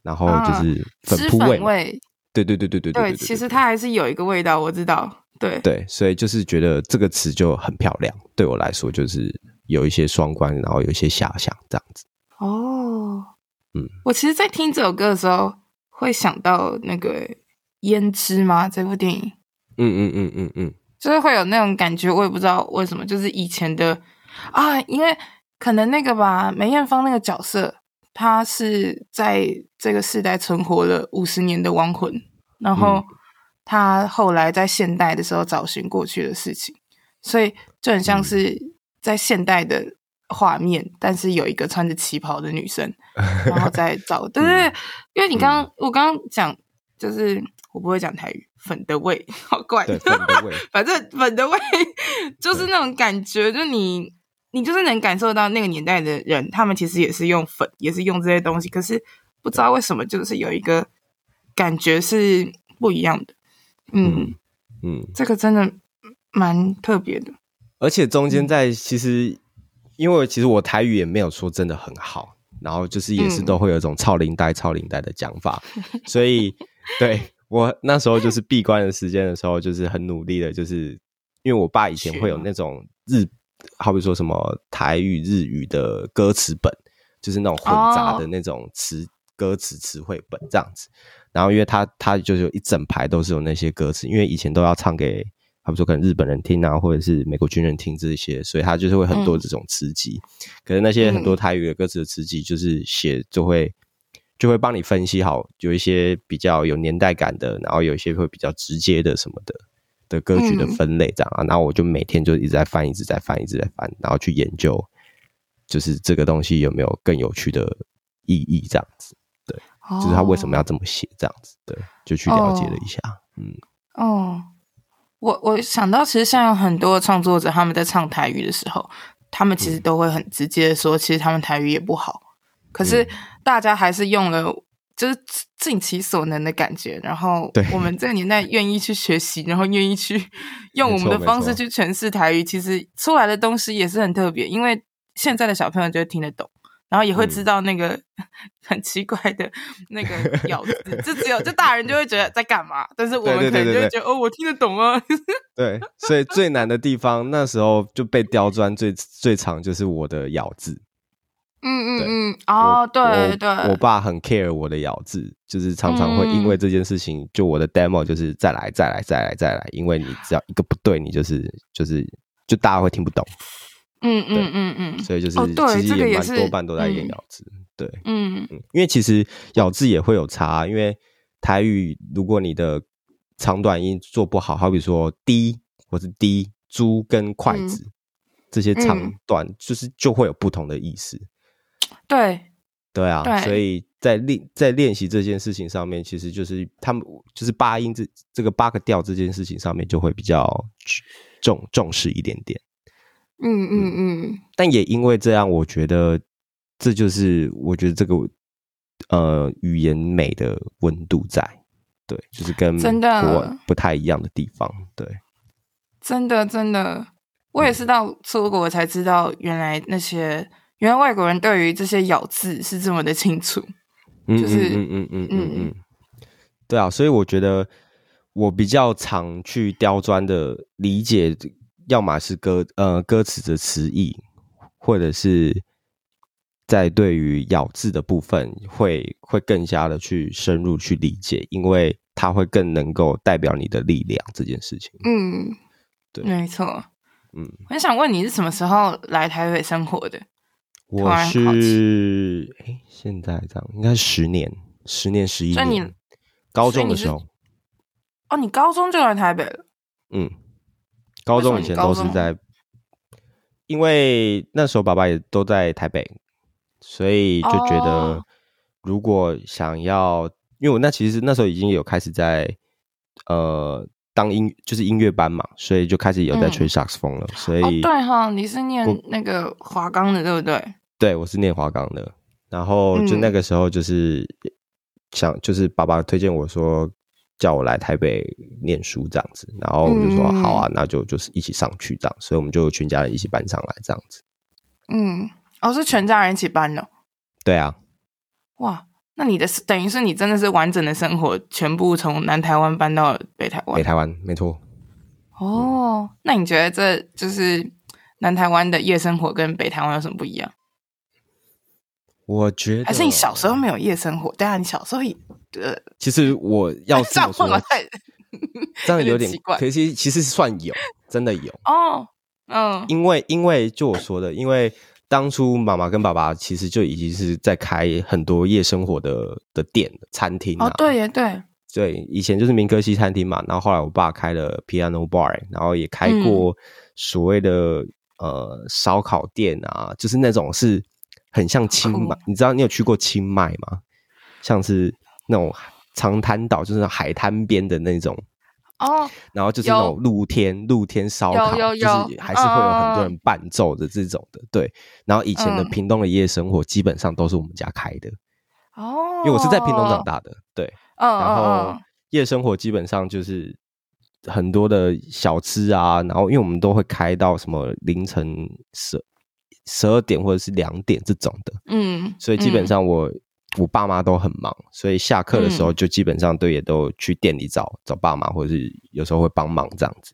然后就是粉扑味，对对对对对，对，其实它还是有一个味道，我知道，对对，所以就是觉得这个词就很漂亮，对我来说就是有一些双关，然后有一些遐想这样子。哦，嗯，我其实，在听这首歌的时候，会想到那个《胭脂》吗？这部电影，嗯嗯嗯嗯嗯，就是会有那种感觉，我也不知道为什么，就是以前的啊，因为可能那个吧，梅艳芳那个角色。她是在这个时代存活了五十年的亡魂，然后她后来在现代的时候找寻过去的事情，所以就很像是在现代的画面，嗯、但是有一个穿着旗袍的女生，然后再找，对对对，因为你刚刚、嗯、我刚刚讲，就是我不会讲台语，粉的味 好怪，粉的味，反正粉的味就是那种感觉，就你。你就是能感受到那个年代的人，他们其实也是用粉，也是用这些东西，可是不知道为什么，就是有一个感觉是不一样的。嗯嗯，这个真的蛮特别的。而且中间在其实，嗯、因为其实我台语也没有说真的很好，然后就是也是都会有一种超龄带、超龄带的讲法，嗯、所以对我那时候就是闭关的时间的时候，就是很努力的，就是因为我爸以前会有那种日。好比说什么台语、日语的歌词本，就是那种混杂的那种词、oh. 歌词词汇本这样子。然后因为他他就是有一整排都是有那些歌词，因为以前都要唱给，好比说可能日本人听啊，或者是美国军人听这些，所以他就是会很多这种词集。嗯、可是那些很多台语的歌词的词集，就是写就会就会帮你分析好，有一些比较有年代感的，然后有一些会比较直接的什么的。的歌曲的分类这样啊，然后我就每天就一直在翻，一直在翻，一直在翻，然后去研究，就是这个东西有没有更有趣的意义这样子，对，就是他为什么要这么写这样子，对，就去了解了一下，嗯，哦，我我想到其实像有很多创作者他们在唱台语的时候，他们其实都会很直接的说，其实他们台语也不好，可是大家还是用了。就是尽其所能的感觉，然后我们这个年代愿意去学习，然后愿意去用我们的方式去诠释台语，其实出来的东西也是很特别。因为现在的小朋友就听得懂，然后也会知道那个 很奇怪的那个咬字，就只有就大人就会觉得在干嘛，但是我们可能就会觉得哦，我听得懂啊。对，所以最难的地方那时候就被刁钻最最长就是我的咬字。嗯嗯嗯，哦，对对，我爸很 care 我的咬字，就是常常会因为这件事情，就我的 demo 就是再来再来再来再来，因为你只要一个不对，你就是就是就大家会听不懂。嗯嗯嗯嗯，所以就是其实也蛮多半都在练咬字，对，嗯。嗯，因为其实咬字也会有差，因为台语，如果你的长短音做不好，好比说“低”或是“低”，猪跟筷子、嗯、这些长短，就是就会有不同的意思。对，对啊，对，所以在练在练习这件事情上面，其实就是他们就是八音这这个八个调这件事情上面就会比较重重视一点点。嗯嗯嗯。但也因为这样，我觉得这就是我觉得这个呃语言美的温度在，对，就是跟真的不太一样的地方，对。真的真的，我也是到出国才知道，原来那些。原来外国人对于这些咬字是这么的清楚，就是嗯嗯嗯嗯嗯，对啊，所以我觉得我比较常去刁钻的理解，要么是歌呃歌词的词义，或者是在对于咬字的部分会会更加的去深入去理解，因为它会更能够代表你的力量这件事情。嗯，对，没错。嗯，我想问你是什么时候来台北生活的？我是哎，现在这样应该是十年，十年十一年。高中的时候，哦，你高中就来台北了？嗯，高中以前都是在，因为那时候爸爸也都在台北，所以就觉得如果想要，哦、因为我那其实那时候已经有开始在呃当音就是音乐班嘛，所以就开始有在吹萨克斯风了。嗯、所以、哦、对哈，你是念那个华冈的对不对？对，我是念华冈的，然后就那个时候就是想，嗯、就是爸爸推荐我说叫我来台北念书这样子，然后我就说、嗯、好啊，那就就是一起上去这样，所以我们就全家人一起搬上来这样子。嗯，哦，是全家人一起搬的。对啊。哇，那你的等于是你真的是完整的生活全部从南台湾搬到北台湾？北台湾，没错。哦，那你觉得这就是南台湾的夜生活跟北台湾有什么不一样？我觉得还是你小时候没有夜生活，对啊，你小时候也呃，其实我 要这么说，这样有点奇怪。可是其实算有，真的有哦，嗯，因为因为就我说的，因为当初妈妈跟爸爸其实就已经是在开很多夜生活的的店、餐厅啊。哦，对耶，对对，以前就是民科西餐厅嘛，然后后来我爸开了 Piano Bar，然后也开过所谓的、嗯、呃烧烤店啊，就是那种是。很像清迈，你知道你有去过清迈吗？像是那种长滩岛，就是海滩边的那种。哦。然后就是那种露天露天烧烤，就是还是会有很多人伴奏的这种的。对，然后以前的屏东的夜生活基本上都是我们家开的。哦，因为我是在屏东长大的。对，然后夜生活基本上就是很多的小吃啊，然后因为我们都会开到什么凌晨十。十二点或者是两点这种的，嗯，所以基本上我、嗯、我爸妈都很忙，所以下课的时候就基本上都也都去店里找找爸妈，或者是有时候会帮忙这样子，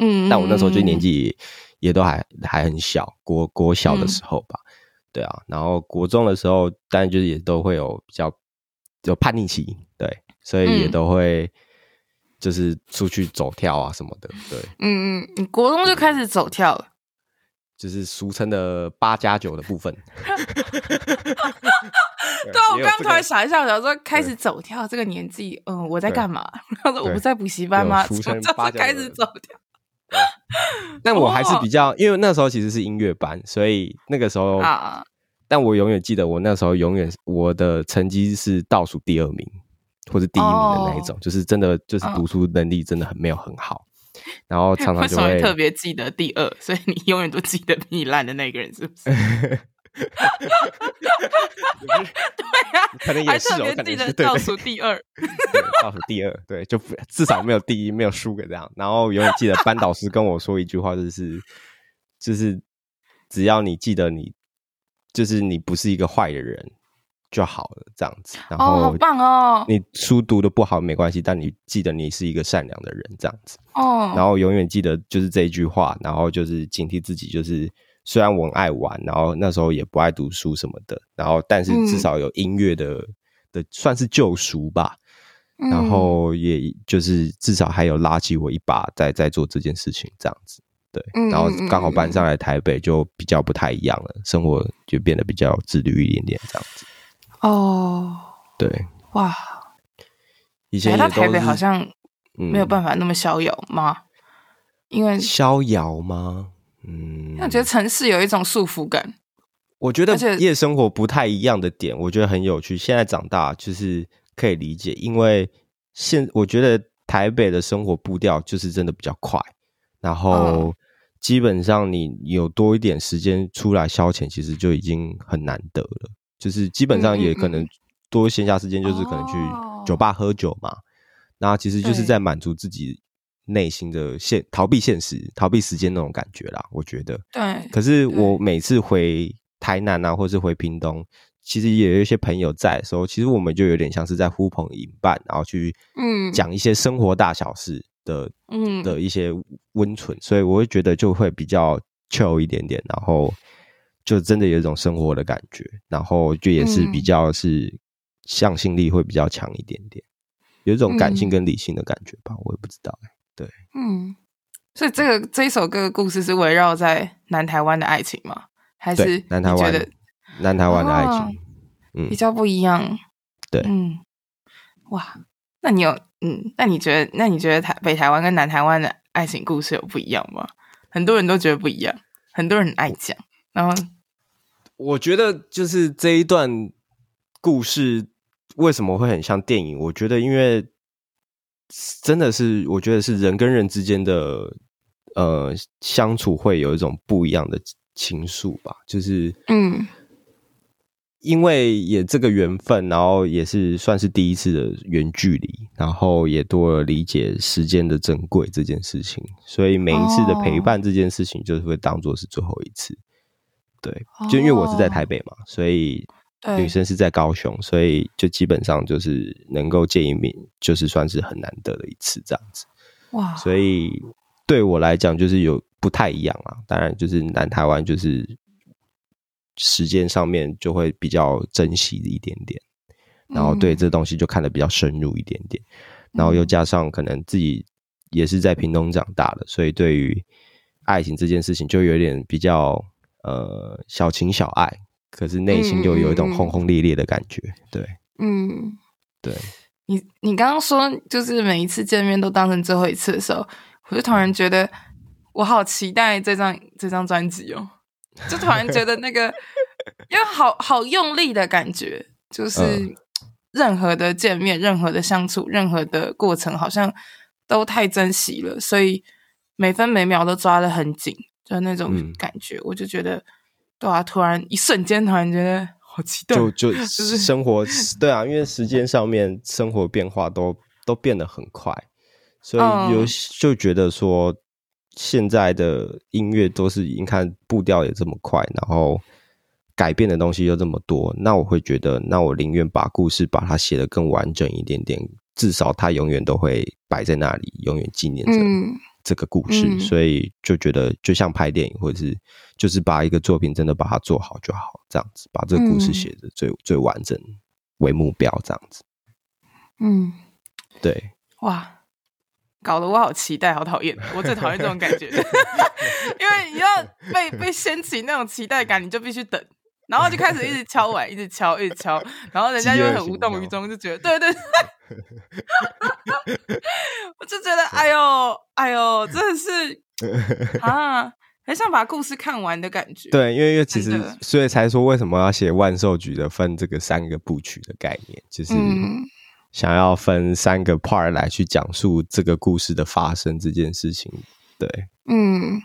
嗯，但我那时候就年纪也都还还很小，国国小的时候吧，嗯、对啊，然后国中的时候当然就是也都会有比较有叛逆期，对，所以也都会就是出去走跳啊什么的，对，嗯嗯，你国中就开始走跳了。就是俗称的八加九的部分。对，我刚刚突然想一下，我想说开始走跳这个年纪，嗯，我在干嘛？他说我不在补习班吗？俗称八加九，开始走跳。但我还是比较，因为那时候其实是音乐班，所以那个时候啊，但我永远记得我那时候永远我的成绩是倒数第二名或者第一名的那一种，就是真的就是读书能力真的很没有很好。然后常常就会，特别记得第二，所以你永远都记得比你烂的那个人，是不是？对啊，可能也是哦，还特别记得倒数第二，倒数第二，对，就至少没有第一，没有输给这样。然后永远记得班导师跟我说一句话，就是，就是只要你记得你，就是你不是一个坏的人。就好了，这样子。然后，哦，好棒哦！你书读的不好没关系，但你记得你是一个善良的人，这样子。哦。然后永远记得就是这一句话，然后就是警惕自己，就是虽然我很爱玩，然后那时候也不爱读书什么的，然后但是至少有音乐的、嗯、的算是救赎吧。然后也就是至少还有拉起我一把在，在在做这件事情，这样子。对。然后刚好搬上来台北，就比较不太一样了，生活就变得比较自律一点点，这样子。哦，对，哇，以前来到台北好像没有办法那么逍遥吗？嗯、因为逍遥吗？嗯，我觉得城市有一种束缚感。我觉得夜生活不太一样的点，我觉得很有趣。现在长大就是可以理解，因为现我觉得台北的生活步调就是真的比较快，然后基本上你有多一点时间出来消遣，其实就已经很难得了。就是基本上也可能多闲暇时间，就是可能去酒吧喝酒嘛。然后其实就是在满足自己内心的现逃避现实、逃避时间那种感觉啦。我觉得，对。可是我每次回台南啊，或是回屏东，其实也有一些朋友在的时候，其实我们就有点像是在呼朋引伴，然后去嗯讲一些生活大小事的嗯的一些温存，所以我会觉得就会比较 chill 一点点，然后就真的有一种生活的感觉，然后就也是比较是向心力会比较强一点点，有一种感性跟理性的感觉吧，我也不知道哎，对，嗯，所以这个这一首歌的故事是围绕在南台湾的爱情吗？还是南台湾，南台湾的爱情，哦、嗯，比较不一样。对，嗯，哇，那你有，嗯，那你觉得，那你觉得台北台湾跟南台湾的爱情故事有不一样吗？很多人都觉得不一样，很多人爱讲。然后，我觉得就是这一段故事为什么会很像电影？我觉得，因为真的是，我觉得是人跟人之间的呃相处会有一种不一样的。情愫吧，就是嗯，因为也这个缘分，然后也是算是第一次的远距离，然后也多了理解时间的珍贵这件事情，所以每一次的陪伴这件事情，就是会当做是最后一次。对，就因为我是在台北嘛，所以女生是在高雄，所以就基本上就是能够见一面，就是算是很难得的一次这样子。哇，所以对我来讲，就是有。不太一样啊，当然就是南台湾就是时间上面就会比较珍惜一点点，然后对这东西就看得比较深入一点点，然后又加上可能自己也是在屏东长大的，所以对于爱情这件事情就有点比较呃小情小爱，可是内心又有一种轰轰烈烈的感觉，对，嗯，对。你你刚刚说就是每一次见面都当成最后一次的时候，我就突然觉得。我好期待这张这张专辑哦！就突然觉得那个，因为好好用力的感觉，就是任何的见面、任何的相处、任何的过程，好像都太珍惜了，所以每分每秒都抓得很紧，就那种感觉，嗯、我就觉得，对啊，突然一瞬间，突然觉得好期待，就就 就是生活，对啊，因为时间上面生活变化都都变得很快，所以有就觉得说。现在的音乐都是，你看步调也这么快，然后改变的东西又这么多，那我会觉得，那我宁愿把故事把它写得更完整一点点，至少它永远都会摆在那里，永远纪念着这个故事。嗯、所以就觉得，就像拍电影，或者是就是把一个作品真的把它做好就好，这样子把这个故事写的最、嗯、最完整为目标，这样子。嗯，对，哇。搞得我好期待，好讨厌！我最讨厌这种感觉，因为你要被被掀起那种期待感，你就必须等，然后就开始一直敲碗，一直敲，一直敲，然后人家就很无动于衷，就觉得对对对，我就觉得哎呦哎呦，真的是啊，很想把故事看完的感觉。对，因为因为其实所以才说为什么要写万寿菊的分这个三个部曲的概念，就是。嗯想要分三个 part 来去讲述这个故事的发生这件事情，对，嗯，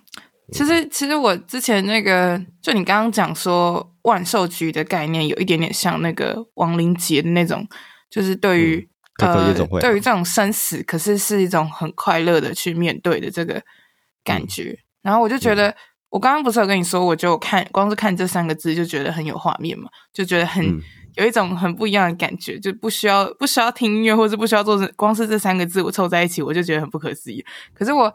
其实其实我之前那个，就你刚刚讲说万寿菊的概念，有一点点像那个亡灵节的那种，就是对于、嗯、呃，对于这种生死，可是是一种很快乐的去面对的这个感觉。嗯、然后我就觉得，嗯、我刚刚不是有跟你说，我就看光是看这三个字就觉得很有画面嘛，就觉得很。嗯有一种很不一样的感觉，就不需要不需要听音乐，或者不需要做，光是这三个字我凑在一起，我就觉得很不可思议。可是我，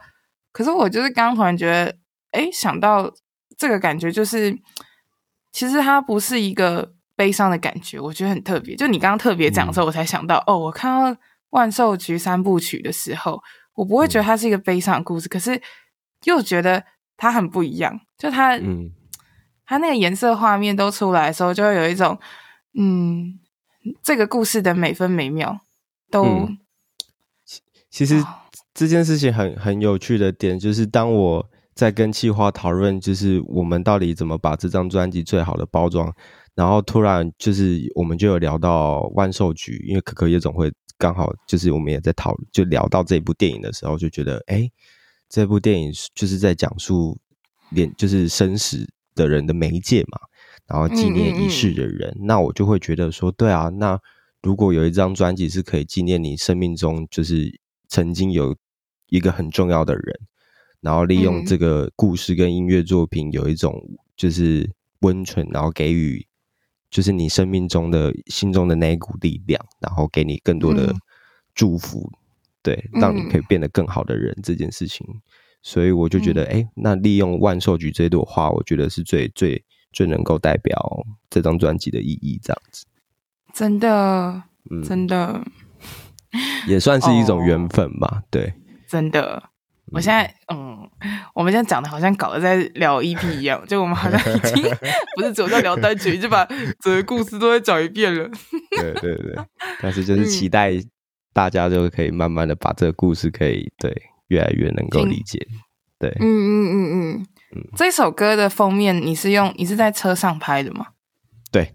可是我就是刚刚突然觉得，哎，想到这个感觉，就是其实它不是一个悲伤的感觉，我觉得很特别。就你刚刚特别讲的时候，我才想到，嗯、哦，我看到《万寿菊三部曲》的时候，我不会觉得它是一个悲伤的故事，嗯、可是又觉得它很不一样。就它，嗯，它那个颜色画面都出来的时候，就会有一种。嗯，这个故事的每分每秒都、嗯、其实这件事情很很有趣的点，就是当我在跟企划讨论，就是我们到底怎么把这张专辑最好的包装，然后突然就是我们就有聊到万寿菊，因为可可夜总会刚好就是我们也在讨论，就聊到这部电影的时候，就觉得哎，这部电影就是在讲述连就是生死的人的媒介嘛。然后纪念一世的人，嗯嗯嗯，那我就会觉得说，对啊，那如果有一张专辑是可以纪念你生命中就是曾经有一个很重要的人，然后利用这个故事跟音乐作品有一种就是温存，然后给予就是你生命中的心中的那一股力量，然后给你更多的祝福，嗯、对，让你可以变得更好的人这件事情，所以我就觉得，哎、嗯，那利用万寿菊这朵花，我觉得是最最。最能够代表这张专辑的意义，这样子，真的，嗯，真的，也算是一种缘分吧。哦、对，真的。我现在，嗯，我们现在讲的好像搞得在聊 EP 一样，就我们好像已经 不是只有在聊单曲，就把整个故事都在讲一遍了。对对对，但是就是期待大家就可以慢慢的把这个故事可以对越来越能够理解。对，嗯嗯嗯嗯。这首歌的封面你是用你是在车上拍的吗？对。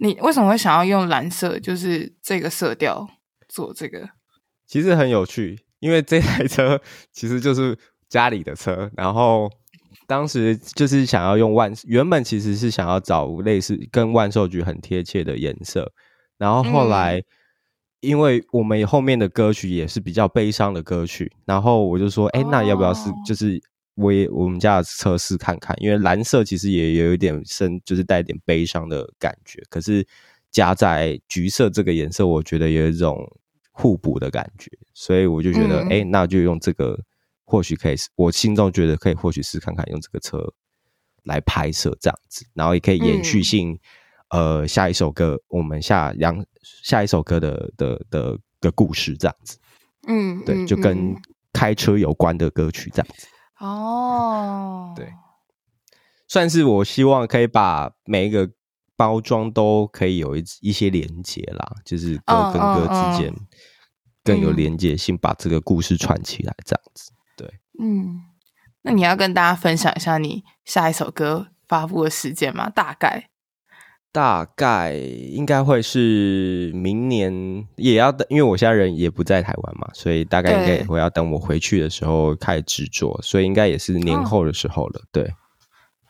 你为什么会想要用蓝色，就是这个色调做这个？其实很有趣，因为这台车 其实就是家里的车，然后当时就是想要用万，原本其实是想要找类似跟万寿菊很贴切的颜色，然后后来因为我们后面的歌曲也是比较悲伤的歌曲，然后我就说，哎，那要不要是就是。我也我们家的车试看看，因为蓝色其实也有一点深，就是带点悲伤的感觉。可是加在橘色这个颜色，我觉得有一种互补的感觉，所以我就觉得，哎、那就用这个，或许可以。我心中觉得可以，或许试看看用这个车来拍摄这样子，然后也可以延续性。嗯、呃，下一首歌，我们下两下一首歌的的的的故事这样子。嗯，对，就跟开车有关的歌曲这样子。哦，oh. 对，算是我希望可以把每一个包装都可以有一一些连接啦，就是歌跟歌之间更有连接性，把这个故事串起来，这样子。对，嗯，那你要跟大家分享一下你下一首歌发布的时间吗？大概？大概应该会是明年，也要等，因为我现在人也不在台湾嘛，所以大概应该也会要等我回去的时候开始制作，所以应该也是年后的时候了。哦、对，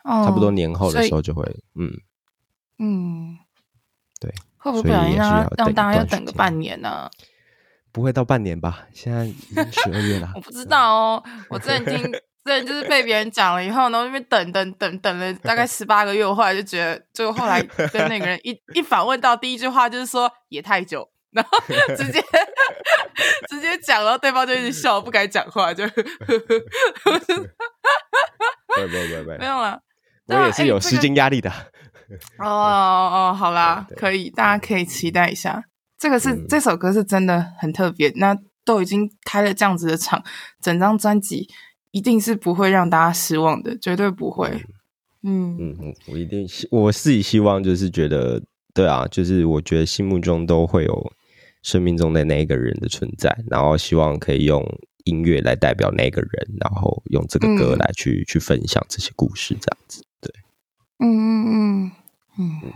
哦、差不多年后的时候就会，嗯嗯，对，会不会让让大家要等个半年呢、啊？不会到半年吧？现在已经十二月了，我不知道哦，我真的听。对，就是被别人讲了以后，然后那边等等等等了大概十八个月，我后来就觉得，就后来跟那个人一 一反问到第一句话就是说也太久，然后直接直接讲，然后对方就一直笑，不敢讲话，就，不不不不，没有了，我也是有时间压力的。哦哦，好啦，可以，大家可以期待一下，这个是、嗯、这首歌是真的很特别，那都已经开了这样子的场，整张专辑。一定是不会让大家失望的，绝对不会。嗯嗯嗯，我一定希我自己希望就是觉得，对啊，就是我觉得心目中都会有生命中的那一个人的存在，然后希望可以用音乐来代表那个人，然后用这个歌来去、嗯、去分享这些故事，这样子。对，嗯嗯嗯嗯，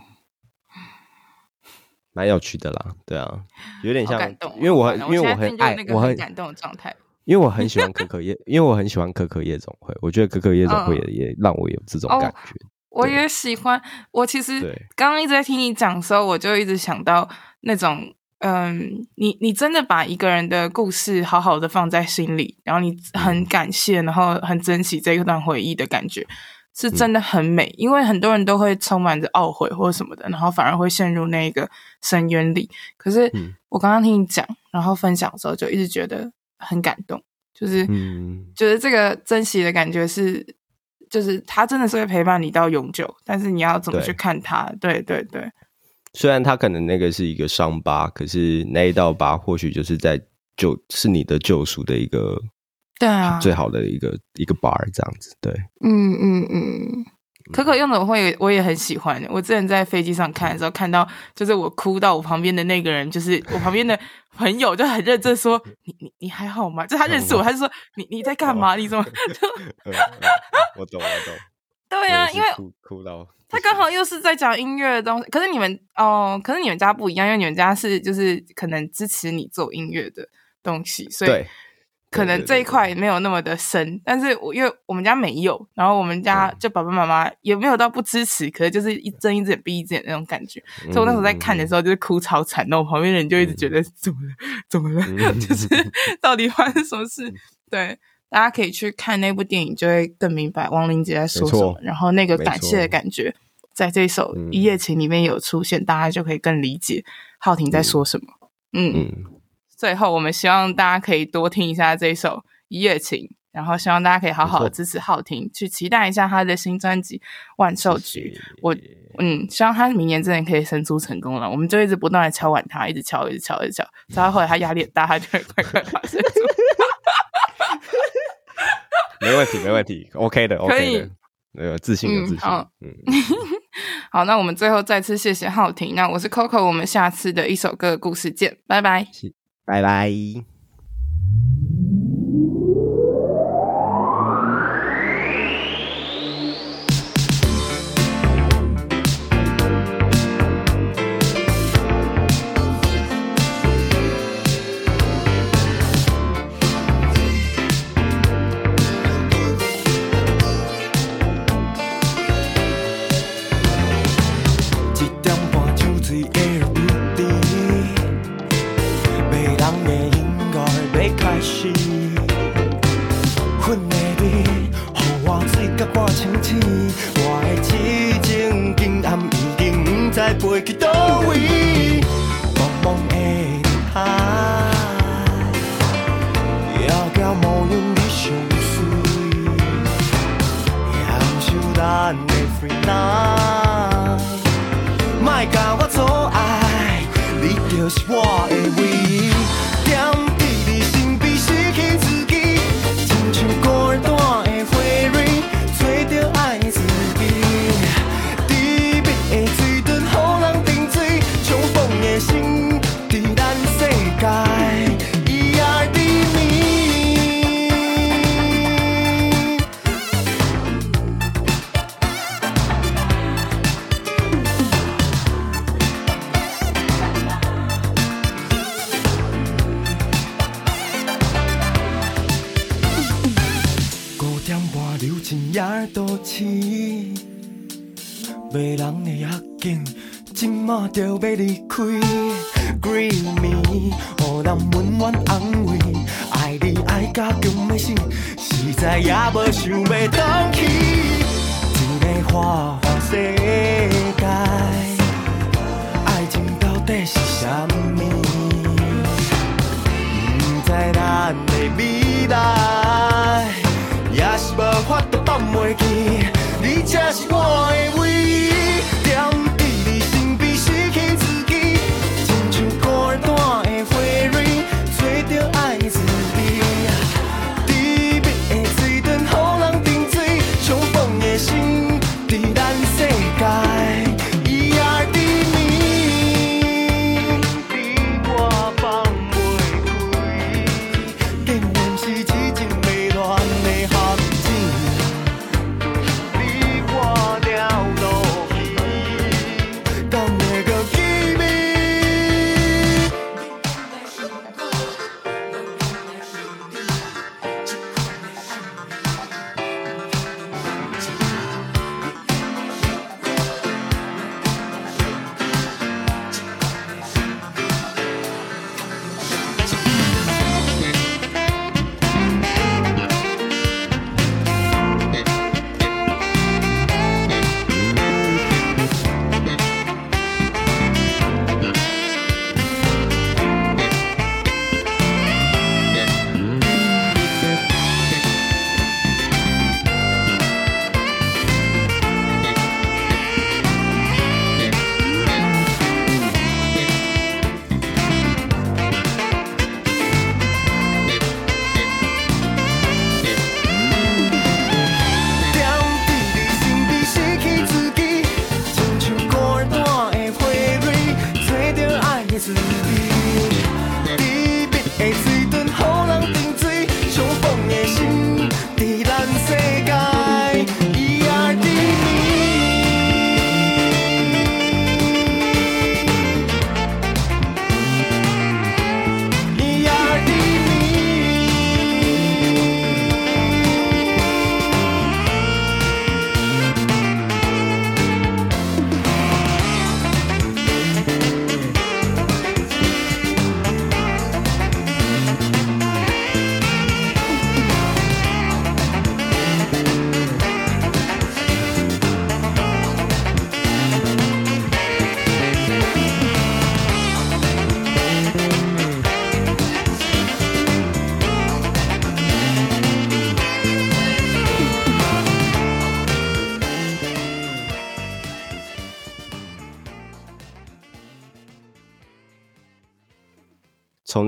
蛮有趣的啦。对啊，有点像，因为我因为我很爱，我很感动的状态。因为我很喜欢可可夜，因为我很喜欢可可夜总会，我觉得可可夜总会也也让我有这种感觉。我也喜欢。我其实刚刚一直在听你讲的时候，我就一直想到那种，嗯，你你真的把一个人的故事好好的放在心里，然后你很感谢，然后很珍惜这一段回忆的感觉，是真的很美。嗯、因为很多人都会充满着懊悔或者什么的，然后反而会陷入那个深渊里。可是我刚刚听你讲，然后分享的时候，就一直觉得。很感动，就是，嗯，觉得这个珍惜的感觉是，就是他真的是会陪伴你到永久，但是你要怎么去看他？对，对对对。虽然他可能那个是一个伤疤，可是那一道疤或许就是在救，是你的救赎的一个，对啊，最好的一个一个 bar 这样子。对，嗯嗯嗯可可用的我会我也很喜欢。我之前在飞机上看的时候，看到就是我哭到我旁边的那个人，就是我旁边的朋友就很认真说：“你你你还好吗？”就他认识我，他就说：“你你在干嘛？你怎么？”我懂，我懂。对啊，因为哭哭到他刚好又是在讲音乐的东西。可是你们哦，可是你们家不一样，因为你们家是就是可能支持你做音乐的东西，所以。可能这一块没有那么的深，对对对对，但是我因为我们家没有，然后我们家就爸爸妈妈也没有到不支持，可是就是一睁一只眼闭一只眼那种感觉，嗯、所以我那时候在看的时候就是哭超惨，然后我旁边人就一直觉得怎么了，怎么了，嗯、就是到底发生什么事？对，大家可以去看那部电影，就会更明白王林杰在说什么，然后那个感谢的感觉，在这首《一夜情》里面有出现，大家就可以更理解浩廷在说什么。嗯。嗯最后，我们希望大家可以多听一下这首《一夜情》，然后希望大家可以好好的支持浩廷，去期待一下他的新专辑《万寿菊》。我嗯，希望他明年真的可以生出成功了。我们就一直不断的敲碗他，一直敲，一直敲，一直敲，直到后来他压力很大，他就会快快把生出。没问题，没问题，OK 的，OK 的，那个自信的自信。嗯，嗯好，那我们最后再次谢谢浩廷。那我是 Coco，我们下次的一首歌的故事见，拜拜。拜拜。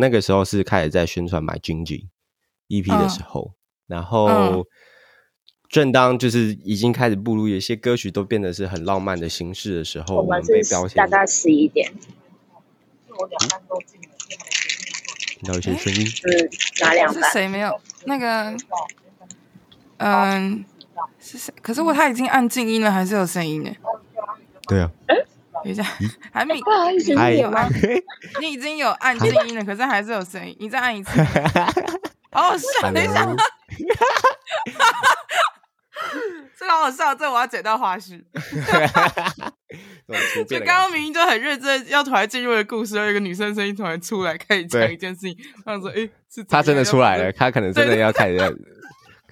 那个时候是开始在宣传买 Gingy EP 的时候，嗯、然后、嗯、正当就是已经开始步入，有些歌曲都变得是很浪漫的形式的时候，我们被标签。大概十一点。听到一些声音，是哪两班？是谁没有？那个，嗯，是谁？可是我他已经按静音了，还是有声音呢？对啊。等一下，还没，你有按，你已经有按静音了，可是还是有声音，你再按一次。好 笑，等一下，这个好好笑，这我要剪到花絮。就刚刚明明就很认真，要突然进入的故事，有一个女生声音突然出来，开始讲一件事情，他说：“哎，是他真的出来了，他可能真的要开始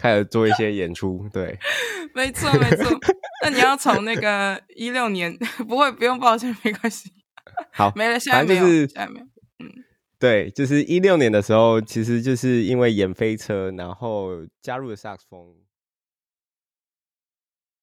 开始做一些演出。”对，没错，没错。那你要从那个 一六年，不会，不用抱歉，没关系。好，没了，现在没有，现在没有。嗯，对，就是一六年的时候，其实就是因为演飞车，然后加入了萨克斯风。